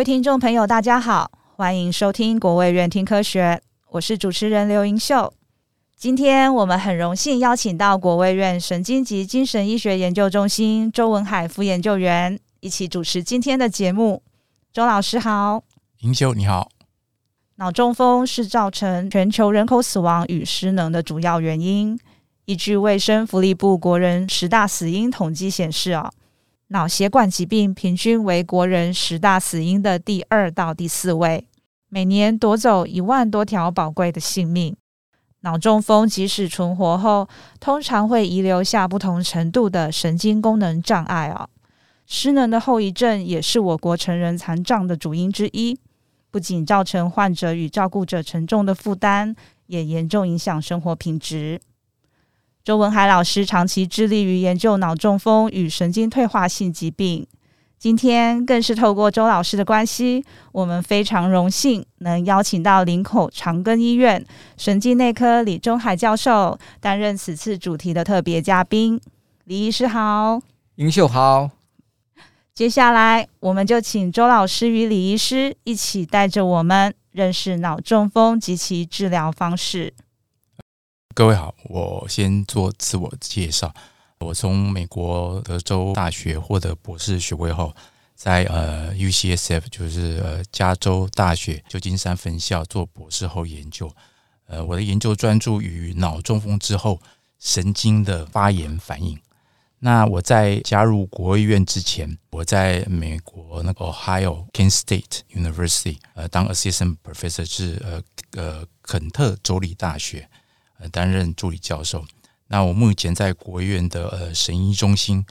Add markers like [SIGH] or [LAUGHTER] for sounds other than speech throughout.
位听众朋友，大家好，欢迎收听国卫院听科学，我是主持人刘盈秀。今天我们很荣幸邀请到国卫院神经及精神医学研究中心周文海副研究员一起主持今天的节目。周老师好，盈秀你好。脑中风是造成全球人口死亡与失能的主要原因。依据卫生福利部国人十大死因统计显示，哦。脑血管疾病平均为国人十大死因的第二到第四位，每年夺走一万多条宝贵的性命。脑中风即使存活后，通常会遗留下不同程度的神经功能障碍哦。失能的后遗症也是我国成人残障的主因之一，不仅造成患者与照顾者沉重的负担，也严重影响生活品质。周文海老师长期致力于研究脑中风与神经退化性疾病，今天更是透过周老师的关系，我们非常荣幸能邀请到林口长庚医院神经内科李中海教授担任此次主题的特别嘉宾。李医师好，盈秀好。接下来，我们就请周老师与李医师一起带着我们认识脑中风及其治疗方式。各位好，我先做自我介绍。我从美国德州大学获得博士学位后，在呃 UCSF 就是呃加州大学旧金山分校做博士后研究。呃，我的研究专注于脑中风之后神经的发炎反应。那我在加入国务院之前，我在美国那个 Ohio Kent State University 呃当 Assistant Professor 是呃呃肯特州立大学。担任助理教授。那我目前在国院的呃神医中心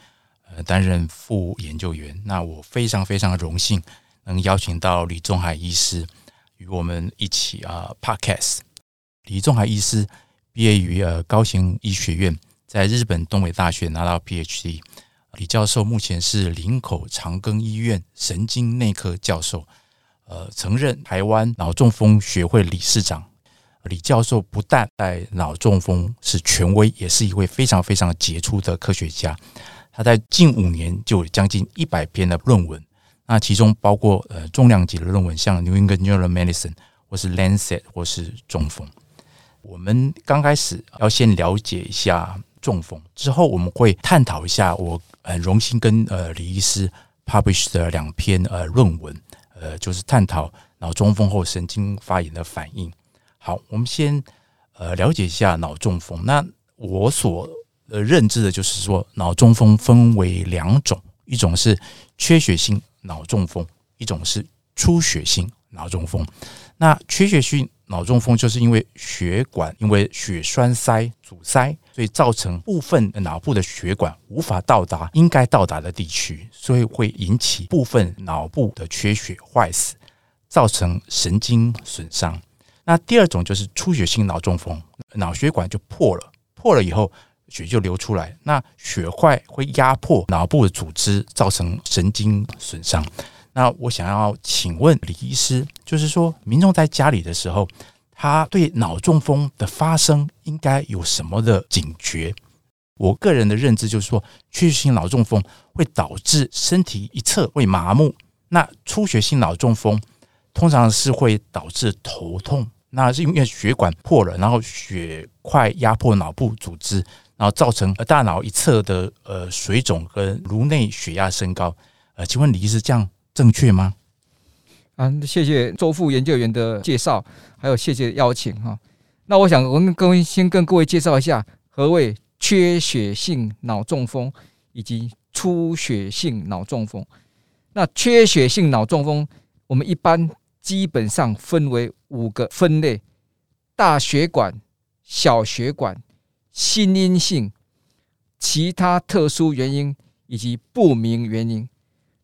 呃担任副研究员。那我非常非常荣幸能邀请到李仲海医师与我们一起啊 Podcast。李仲海医师毕业于呃高雄医学院，在日本东北大学拿到 PhD。李教授目前是林口长庚医院神经内科教授，呃，曾任台湾脑中风学会理事长。李教授不但在脑中风是权威，也是一位非常非常杰出的科学家。他在近五年就有将近一百篇的论文，那其中包括呃重量级的论文，像《New England Journal of Medicine》或是《Lancet》或是中风。我们刚开始要先了解一下中风，之后我们会探讨一下我很荣幸跟呃李医师 publish 的两篇呃论文，呃就是探讨脑中风后神经发炎的反应。好，我们先呃了解一下脑中风。那我所呃认知的就是说，脑中风分为两种，一种是缺血性脑中风，一种是出血性脑中风。那缺血性脑中风就是因为血管因为血栓塞阻塞，所以造成部分脑部的血管无法到达应该到达的地区，所以会引起部分脑部的缺血坏死，造成神经损伤。那第二种就是出血性脑中风，脑血管就破了，破了以后血就流出来，那血块会压迫脑部的组织，造成神经损伤。那我想要请问李医师，就是说民众在家里的时候，他对脑中风的发生应该有什么的警觉？我个人的认知就是说，缺血性脑中风会导致身体一侧会麻木，那出血性脑中风通常是会导致头痛。那是因为血管破了，然后血块压迫脑部组织，然后造成大脑一侧的呃水肿跟颅内血压升高。呃，请问李医师这样正确吗？啊，谢谢周副研究员的介绍，还有谢谢邀请哈。那我想我们各位先跟各位介绍一下何谓缺血性脑中风以及出血性脑中风。那缺血性脑中风，我们一般。基本上分为五个分类：大血管、小血管、心因性、其他特殊原因以及不明原因。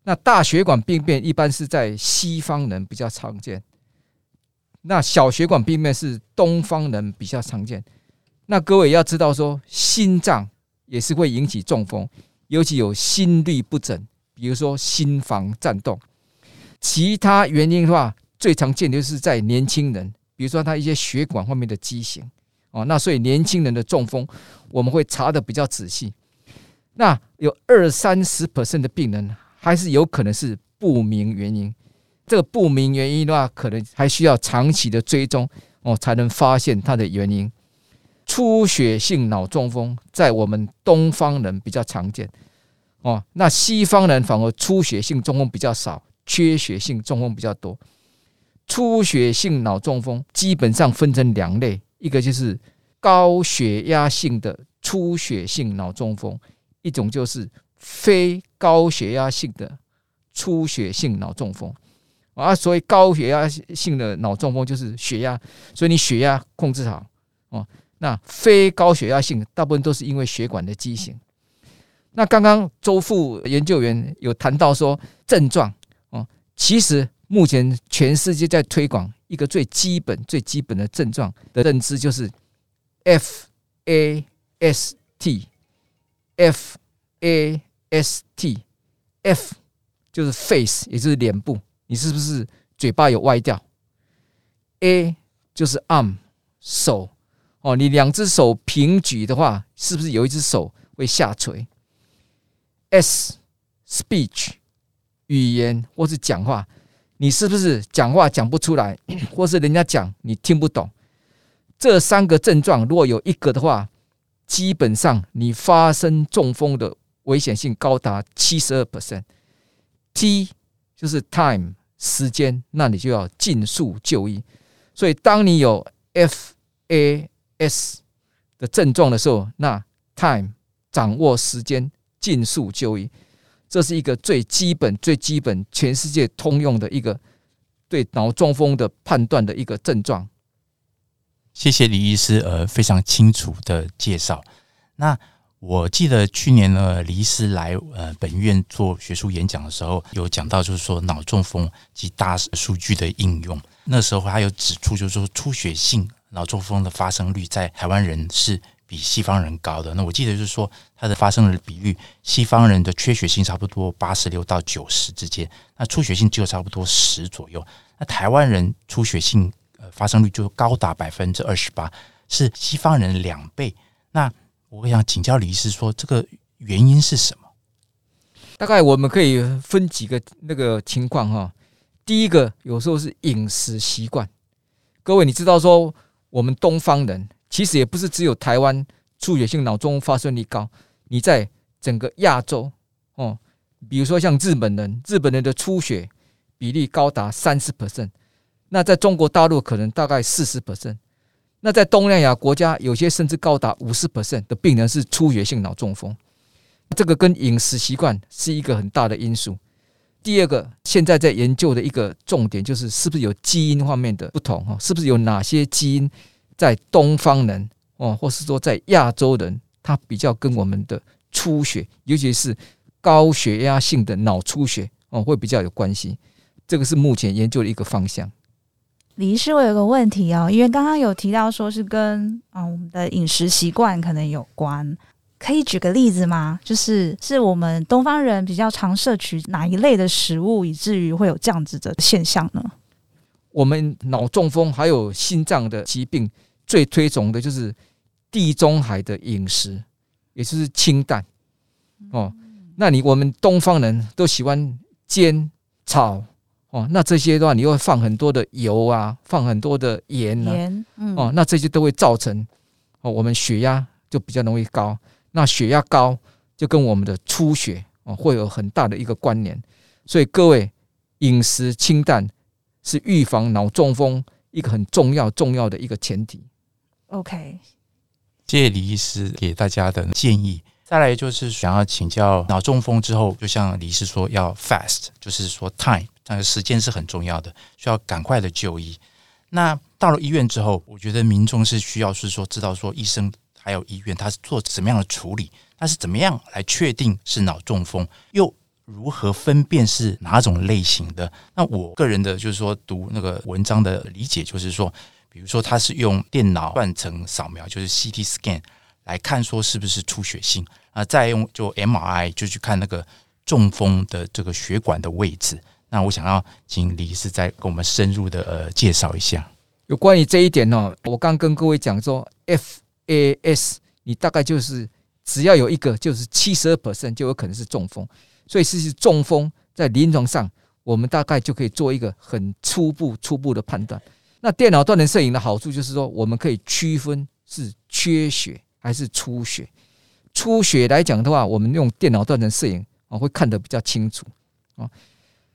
那大血管病变一般是在西方人比较常见，那小血管病变是东方人比较常见。那各位要知道说，心脏也是会引起中风，尤其有心律不整，比如说心房颤动。其他原因的话，最常见的就是在年轻人，比如说他一些血管方面的畸形哦，那所以年轻人的中风我们会查得比较仔细。那有二三十 percent 的病人还是有可能是不明原因，这个不明原因的话，可能还需要长期的追踪哦，才能发现它的原因。出血性脑中风在我们东方人比较常见哦，那西方人反而出血性中风比较少，缺血性中风比较多。出血性脑中风基本上分成两类，一个就是高血压性的出血性脑中风，一种就是非高血压性的出血性脑中风。啊，所以高血压性的脑中风就是血压，所以你血压控制好哦。那非高血压性，大部分都是因为血管的畸形。那刚刚周副研究员有谈到说症状哦，其实目前全世界在推广一个最基本、最基本的症状的认知，就是 F A S T，F A S T，F 就是 face，也就是脸部，你是不是嘴巴有歪掉？A 就是 arm，手。哦，你两只手平举的话，是不是有一只手会下垂？S speech 语言或是讲话，你是不是讲话讲不出来，[COUGHS] 或是人家讲你听不懂？这三个症状如果有一个的话，基本上你发生中风的危险性高达七十二 percent。T 就是 time 时间，那你就要尽速就医。所以当你有 F A S 的症状的时候，那 time 掌握时间，尽速就医，这是一个最基本、最基本、全世界通用的一个对脑中风的判断的一个症状。谢谢李医师，呃，非常清楚的介绍。那我记得去年呢，李医师来呃本院做学术演讲的时候，有讲到就是说脑中风及大数据的应用。那时候他有指出，就是说出血性。脑中风的发生率在台湾人是比西方人高的。那我记得就是说，它的发生的比率，西方人的缺血性差不多八十六到九十之间，那出血性只有差不多十左右。那台湾人出血性呃发生率就高达百分之二十八，是西方人两倍。那我想请教李医师说，这个原因是什么？大概我们可以分几个那个情况哈。第一个，有时候是饮食习惯。各位，你知道说？我们东方人其实也不是只有台湾出血性脑中风发生率高，你在整个亚洲哦，比如说像日本人，日本人的出血比例高达三十 percent，那在中国大陆可能大概四十 percent，那在东南亚国家有些甚至高达五十 percent 的病人是出血性脑中风，这个跟饮食习惯是一个很大的因素。第二个，现在在研究的一个重点就是，是不是有基因方面的不同哈？是不是有哪些基因在东方人哦，或是说在亚洲人，他比较跟我们的出血，尤其是高血压性的脑出血哦，会比较有关系？这个是目前研究的一个方向。李医师，我有个问题哦，因为刚刚有提到说是跟啊我们的饮食习惯可能有关。可以举个例子吗？就是是我们东方人比较常摄取哪一类的食物，以至于会有这样子的现象呢？我们脑中风还有心脏的疾病，最推崇的就是地中海的饮食，也就是清淡。哦，那你我们东方人都喜欢煎炒哦，那这些的话，你会放很多的油啊，放很多的盐啊，哦，那这些都会造成哦，我们血压就比较容易高。那血压高就跟我们的出血哦会有很大的一个关联，所以各位饮食清淡是预防脑中风一个很重要重要的一个前提。OK，谢谢李医师给大家的建议。再来就是想要请教脑中风之后，就像李医师说要 fast，就是说 time，但是时间是很重要的，需要赶快的就医。那到了医院之后，我觉得民众是需要是说知道说医生。还有医院，他是做什么样的处理？他是怎么样来确定是脑中风？又如何分辨是哪种类型的？那我个人的就是说，读那个文章的理解就是说，比如说他是用电脑断层扫描，就是 CT scan 来看说是不是出血性啊，再用就 MRI 就去看那个中风的这个血管的位置。那我想要请李医师再跟我们深入的呃介绍一下。有关于这一点呢，我刚跟各位讲说 F。A S，你大概就是只要有一个，就是七十二 percent 就有可能是中风，所以是中风在临床上我们大概就可以做一个很初步、初步的判断。那电脑断层摄影的好处就是说，我们可以区分是缺血还是出血。出血来讲的话，我们用电脑断层摄影啊会看得比较清楚啊。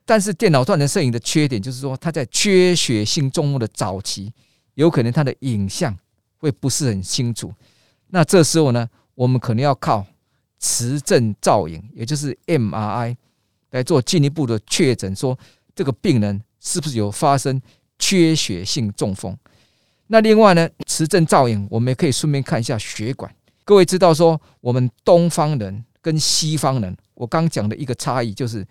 但是电脑断层摄影的缺点就是说，它在缺血性中风的早期，有可能它的影像会不是很清楚。那这时候呢，我们可能要靠磁振造影，也就是 MRI 来做进一步的确诊，说这个病人是不是有发生缺血性中风。那另外呢，磁振造影我们也可以顺便看一下血管。各位知道说，我们东方人跟西方人，我刚讲的一个差异就是，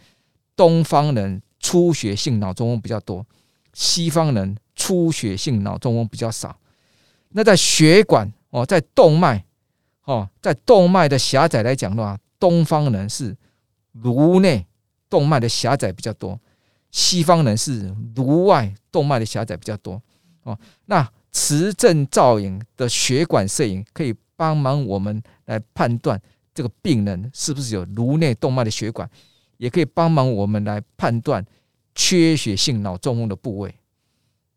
东方人出血性脑中风比较多，西方人出血性脑中风比较少。那在血管哦，在动脉哦，在动脉的狭窄来讲的话，东方人是颅内动脉的狭窄比较多，西方人是颅外动脉的狭窄比较多。哦，那磁振造影的血管摄影可以。帮忙我们来判断这个病人是不是有颅内动脉的血管，也可以帮忙我们来判断缺血性脑中风的部位。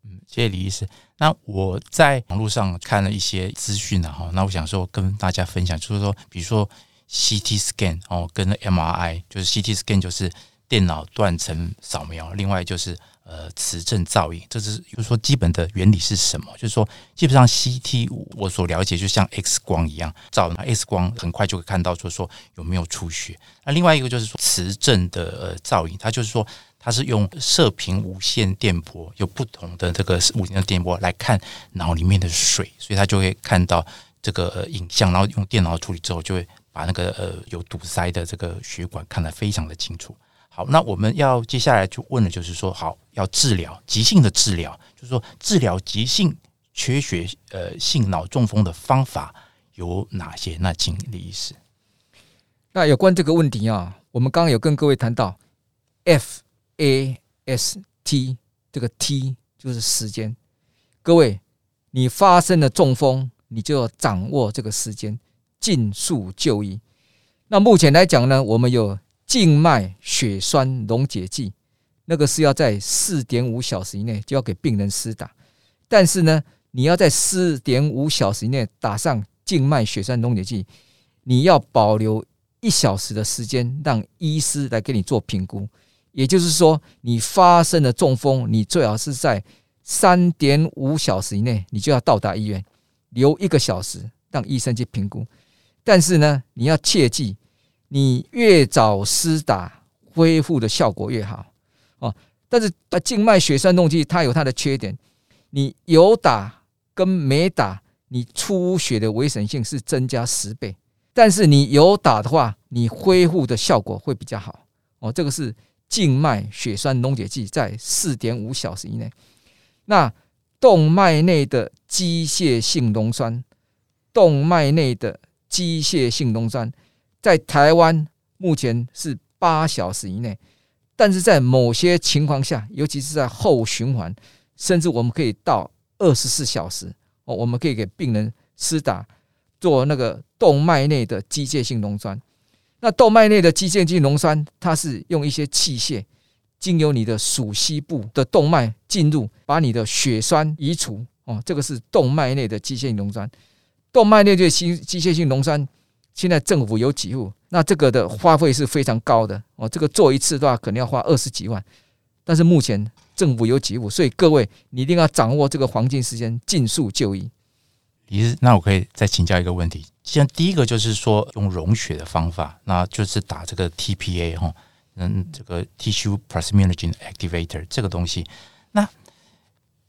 嗯，谢谢李医师。那我在网络上看了一些资讯啊，哈，那我想说跟大家分享，就是说，比如说 CT scan 哦，跟 MRI，就是 CT scan 就是电脑断层扫描，另外就是。呃，磁振造影，这是就是说基本的原理是什么？就是说，基本上 CT 我所了解，就像 X 光一样，照 X 光很快就会看到，说说有没有出血。那另外一个就是说磁振的呃造影，它就是说它是用射频无线电波，有不同的这个无线电波来看脑里面的水，所以它就会看到这个影像，然后用电脑处理之后，就会把那个呃有堵塞的这个血管看得非常的清楚。好，那我们要接下来就问的就是说，好，要治疗急性的治疗，就是说治疗急性缺血呃性脑中风的方法有哪些？那请李医师。那有关这个问题啊，我们刚刚有跟各位谈到 F A S T 这个 T 就是时间。各位，你发生了中风，你就要掌握这个时间，尽速就医。那目前来讲呢，我们有。静脉血栓溶解剂，那个是要在四点五小时以内就要给病人施打，但是呢，你要在四点五小时以内打上静脉血栓溶解剂，你要保留一小时的时间，让医师来给你做评估。也就是说，你发生了中风，你最好是在三点五小时以内，你就要到达医院，留一个小时让医生去评估。但是呢，你要切记。你越早施打，恢复的效果越好哦。但是，静脉血栓溶剂它有它的缺点，你有打跟没打，你出血的危险性是增加十倍。但是你有打的话，你恢复的效果会比较好哦。这个是静脉血栓溶解剂在四点五小时以内。那动脉内的机械性溶栓，动脉内的机械性溶栓。在台湾目前是八小时以内，但是在某些情况下，尤其是在后循环，甚至我们可以到二十四小时哦，我们可以给病人施打做那个动脉内的机械性溶栓。那动脉内的机械性溶栓，它是用一些器械经由你的属膝部的动脉进入，把你的血栓移除哦。这个是动脉内的机械性溶栓。动脉内的机机械性溶栓。现在政府有给付，那这个的花费是非常高的哦。这个做一次的话，可能要花二十几万。但是目前政府有给付，所以各位你一定要掌握这个黄金时间，尽速就医。李医师，那我可以再请教一个问题。现在第一个就是说用溶血的方法，那就是打这个 TPA 哈，嗯，这个 Tissue Plasminogen Activator 这个东西。那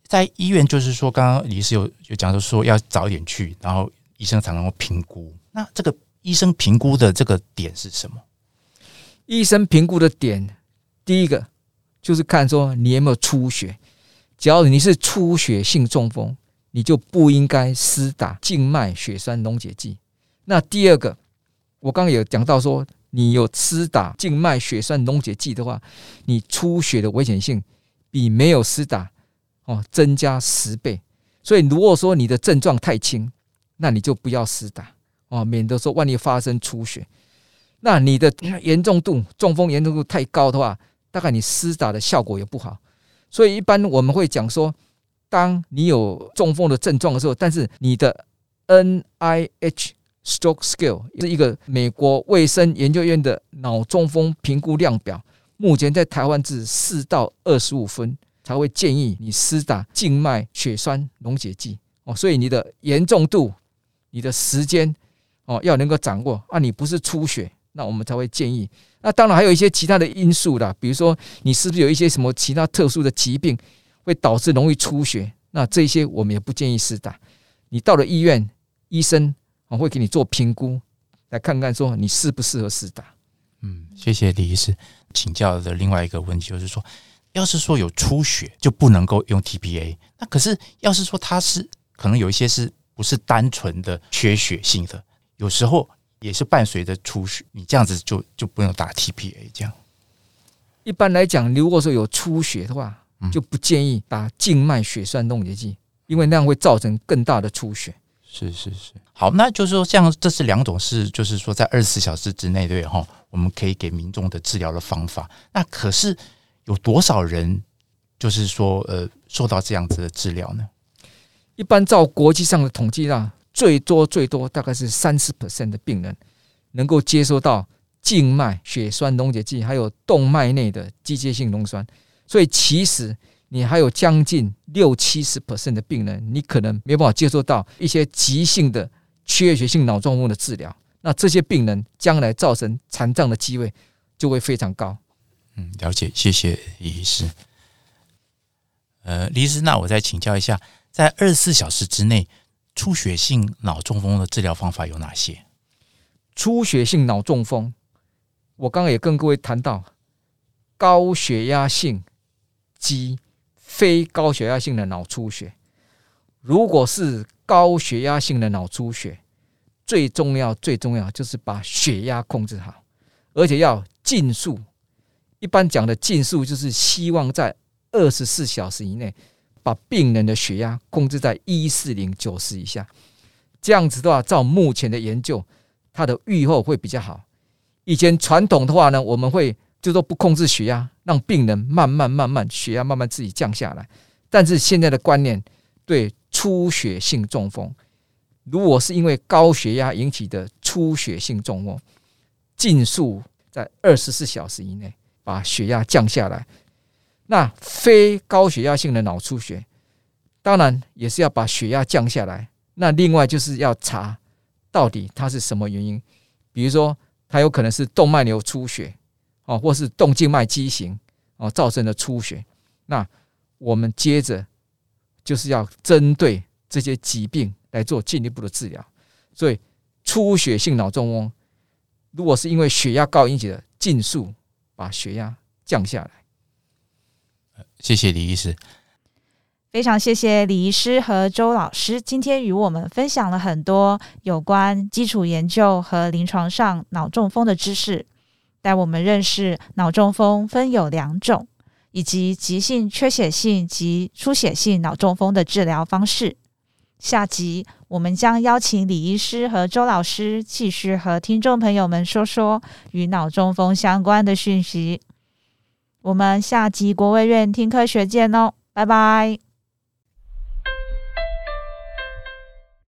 在医院就是说，刚刚李医师有有讲到说要早一点去，然后医生才能够评估。那这个。医生评估的这个点是什么？医生评估的点，第一个就是看说你有没有出血。只要你是出血性中风，你就不应该施打静脉血栓溶解剂。那第二个，我刚刚有讲到说，你有施打静脉血栓溶解剂的话，你出血的危险性比没有施打哦增加十倍。所以如果说你的症状太轻，那你就不要施打。哦，免得说万一发生出血，那你的 [CLEARS THROAT] 严重度中风严重度太高的话，大概你施打的效果也不好。所以一般我们会讲说，当你有中风的症状的时候，但是你的 NIH Stroke Scale 是一个美国卫生研究院的脑中风评估量表，目前在台湾是四到二十五分才会建议你施打静脉血栓溶解剂哦。所以你的严重度、你的时间哦要能够掌握啊，你不是出血，那我们才会建议。那当然还有一些其他的因素啦，比如说你是不是有一些什么其他特殊的疾病会导致容易出血？那这些我们也不建议施打。你到了医院，医生啊会给你做评估，来看看说你适不适合施打。嗯，谢谢李医师。请教的另外一个问题就是说，要是说有出血就不能够用 TPA，那可是要是说它是可能有一些是不是单纯的缺血性的，有时候。也是伴随着出血，你这样子就就不用打 TPA。这样，一般来讲，如果说有出血的话，就不建议打静脉血栓溶解剂，因为那样会造成更大的出血。是是是，好，那就是说，像这是两种是，就是说在二十四小时之内，对哈，我们可以给民众的治疗的方法。那可是有多少人，就是说呃，受到这样子的治疗呢？一般照国际上的统计啊。最多最多大概是三十 percent 的病人能够接收到静脉血栓溶解剂，还有动脉内的机械性溶栓。所以其实你还有将近六七十 percent 的病人，你可能没办法接受到一些急性的缺血性脑中风的治疗。那这些病人将来造成残障的机会就会非常高。嗯，了解，谢谢李医师。呃，李医师，那我再请教一下，在二十四小时之内。出血性脑中风的治疗方法有哪些？出血性脑中风，我刚刚也跟各位谈到高血压性及非高血压性的脑出血。如果是高血压性的脑出血，最重要最重要就是把血压控制好，而且要尽速。一般讲的尽速，就是希望在二十四小时以内。把病人的血压控制在一四零九十以下，这样子的话，照目前的研究，它的预后会比较好。以前传统的话呢，我们会就说不控制血压，让病人慢慢慢慢血压慢慢自己降下来。但是现在的观念，对出血性中风，如果是因为高血压引起的出血性中风，尽速在二十四小时以内把血压降下来。那非高血压性的脑出血，当然也是要把血压降下来。那另外就是要查到底它是什么原因，比如说它有可能是动脉瘤出血哦，或是动静脉畸形哦造成的出血。那我们接着就是要针对这些疾病来做进一步的治疗。所以出血性脑中风，如果是因为血压高引起的，尽速把血压降下来。谢谢李医师，非常谢谢李医师和周老师今天与我们分享了很多有关基础研究和临床上脑中风的知识，带我们认识脑中风分有两种，以及急性缺血性及出血性脑中风的治疗方式。下集我们将邀请李医师和周老师继续和听众朋友们说说与脑中风相关的讯息。我们下集国卫院听科学见哦，拜拜。